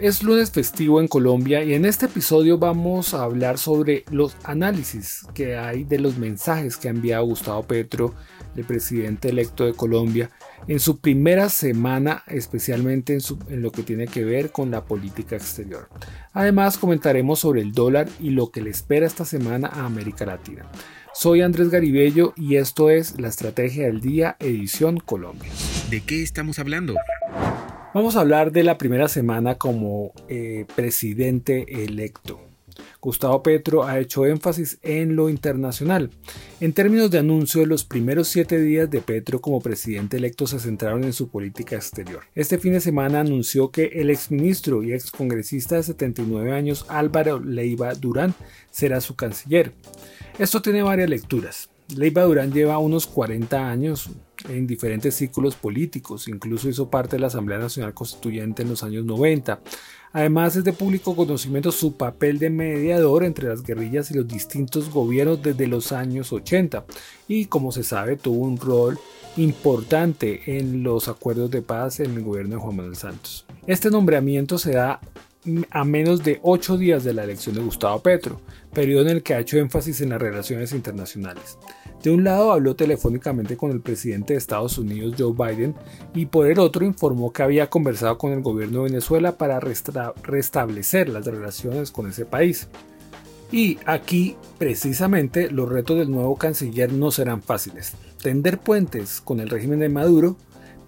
es lunes festivo en Colombia y en este episodio vamos a hablar sobre los análisis que hay de los mensajes que ha enviado Gustavo Petro, el presidente electo de Colombia, en su primera semana, especialmente en, en, lo que tiene que ver con la política exterior. Además, comentaremos sobre el dólar y lo que le espera esta semana a América Latina. Soy Andrés Garibello y esto es la Estrategia del Día, edición Colombia. ¿De qué estamos hablando? Vamos a hablar de la primera semana como eh, presidente electo. Gustavo Petro ha hecho énfasis en lo internacional. En términos de anuncio, los primeros siete días de Petro como presidente electo se centraron en su política exterior. Este fin de semana anunció que el exministro y excongresista de 79 años Álvaro Leiva Durán será su canciller. Esto tiene varias lecturas. Leiva Durán lleva unos 40 años en diferentes círculos políticos, incluso hizo parte de la Asamblea Nacional Constituyente en los años 90. Además es de público conocimiento su papel de mediador entre las guerrillas y los distintos gobiernos desde los años 80 y como se sabe tuvo un rol importante en los acuerdos de paz en el gobierno de Juan Manuel Santos. Este nombramiento se da a menos de ocho días de la elección de Gustavo Petro, periodo en el que ha hecho énfasis en las relaciones internacionales. De un lado habló telefónicamente con el presidente de Estados Unidos Joe Biden y por el otro informó que había conversado con el gobierno de Venezuela para restablecer las relaciones con ese país. Y aquí, precisamente, los retos del nuevo canciller no serán fáciles. Tender puentes con el régimen de Maduro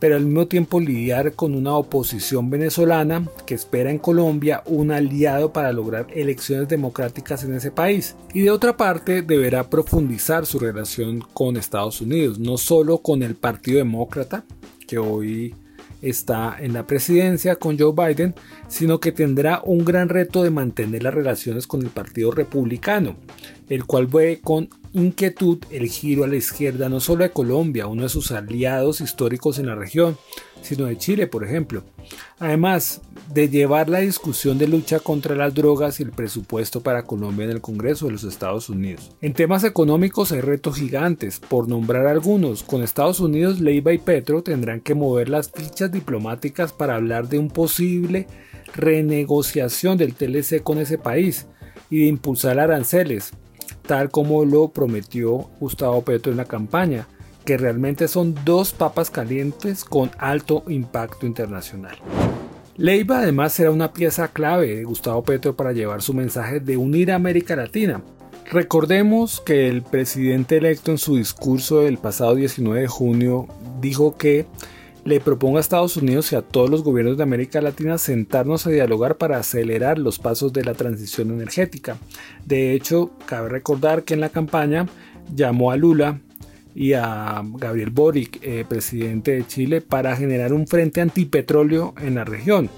pero al mismo tiempo lidiar con una oposición venezolana que espera en Colombia un aliado para lograr elecciones democráticas en ese país. Y de otra parte deberá profundizar su relación con Estados Unidos, no solo con el Partido Demócrata, que hoy está en la presidencia con Joe Biden, sino que tendrá un gran reto de mantener las relaciones con el Partido Republicano, el cual ve con inquietud el giro a la izquierda no solo de Colombia, uno de sus aliados históricos en la región, sino de Chile, por ejemplo. Además de llevar la discusión de lucha contra las drogas y el presupuesto para Colombia en el Congreso de los Estados Unidos. En temas económicos hay retos gigantes, por nombrar algunos. Con Estados Unidos, Leiva y Petro tendrán que mover las fichas diplomáticas para hablar de un posible renegociación del TLC con ese país y de impulsar aranceles, tal como lo prometió Gustavo Petro en la campaña, que realmente son dos papas calientes con alto impacto internacional. Leiva además será una pieza clave de Gustavo Petro para llevar su mensaje de unir a América Latina. Recordemos que el presidente electo en su discurso del pasado 19 de junio dijo que le propongo a Estados Unidos y a todos los gobiernos de América Latina sentarnos a dialogar para acelerar los pasos de la transición energética. De hecho, cabe recordar que en la campaña llamó a Lula y a Gabriel Boric, eh, presidente de Chile, para generar un frente antipetróleo en la región.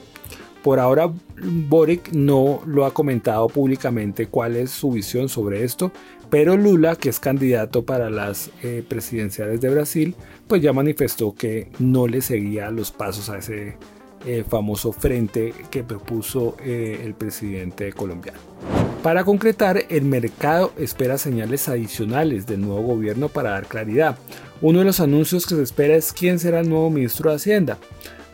Por ahora, Boric no lo ha comentado públicamente cuál es su visión sobre esto, pero Lula, que es candidato para las eh, presidenciales de Brasil, pues ya manifestó que no le seguía los pasos a ese eh, famoso frente que propuso el presidente colombiano. Para concretar, el mercado espera señales adicionales del nuevo gobierno para dar claridad. Uno de los anuncios que se espera es quién será el nuevo ministro de Hacienda.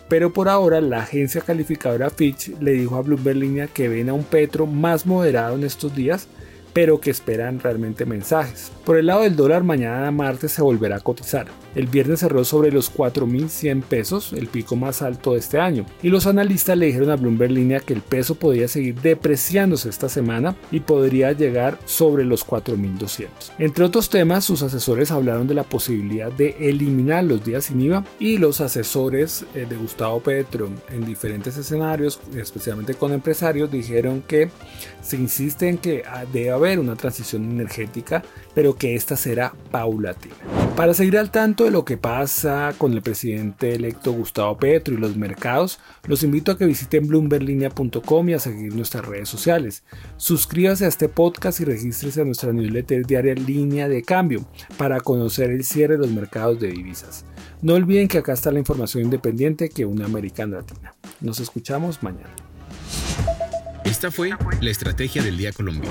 Pero por ahora la agencia calificadora Fitch le dijo a Bloomberg Línea que ven a un Petro más moderado en estos días, pero que esperan realmente mensajes. Por el lado del dólar, mañana martes se volverá a cotizar. El viernes cerró sobre los 4.100 pesos, el pico más alto de este año, y los analistas le dijeron a Bloomberg Línea que el peso podría seguir depreciándose esta semana y podría llegar sobre los 4.200. Entre otros temas, sus asesores hablaron de la posibilidad de eliminar los días sin IVA y los asesores eh, de Gustavo Petro en diferentes escenarios, especialmente con empresarios, dijeron que se insiste en que ah, debe haber una transición energética, pero que esta será paulatina. Para seguir al tanto de lo que pasa con el presidente electo Gustavo Petro y los mercados, los invito a que visiten bloomberlinia.com y a seguir nuestras redes sociales. Suscríbase a este podcast y regístrese a nuestra newsletter diaria Línea de Cambio para conocer el cierre de los mercados de divisas. No olviden que acá está la información independiente que une América Latina. Nos escuchamos mañana. Esta fue la Estrategia del Día Colombia.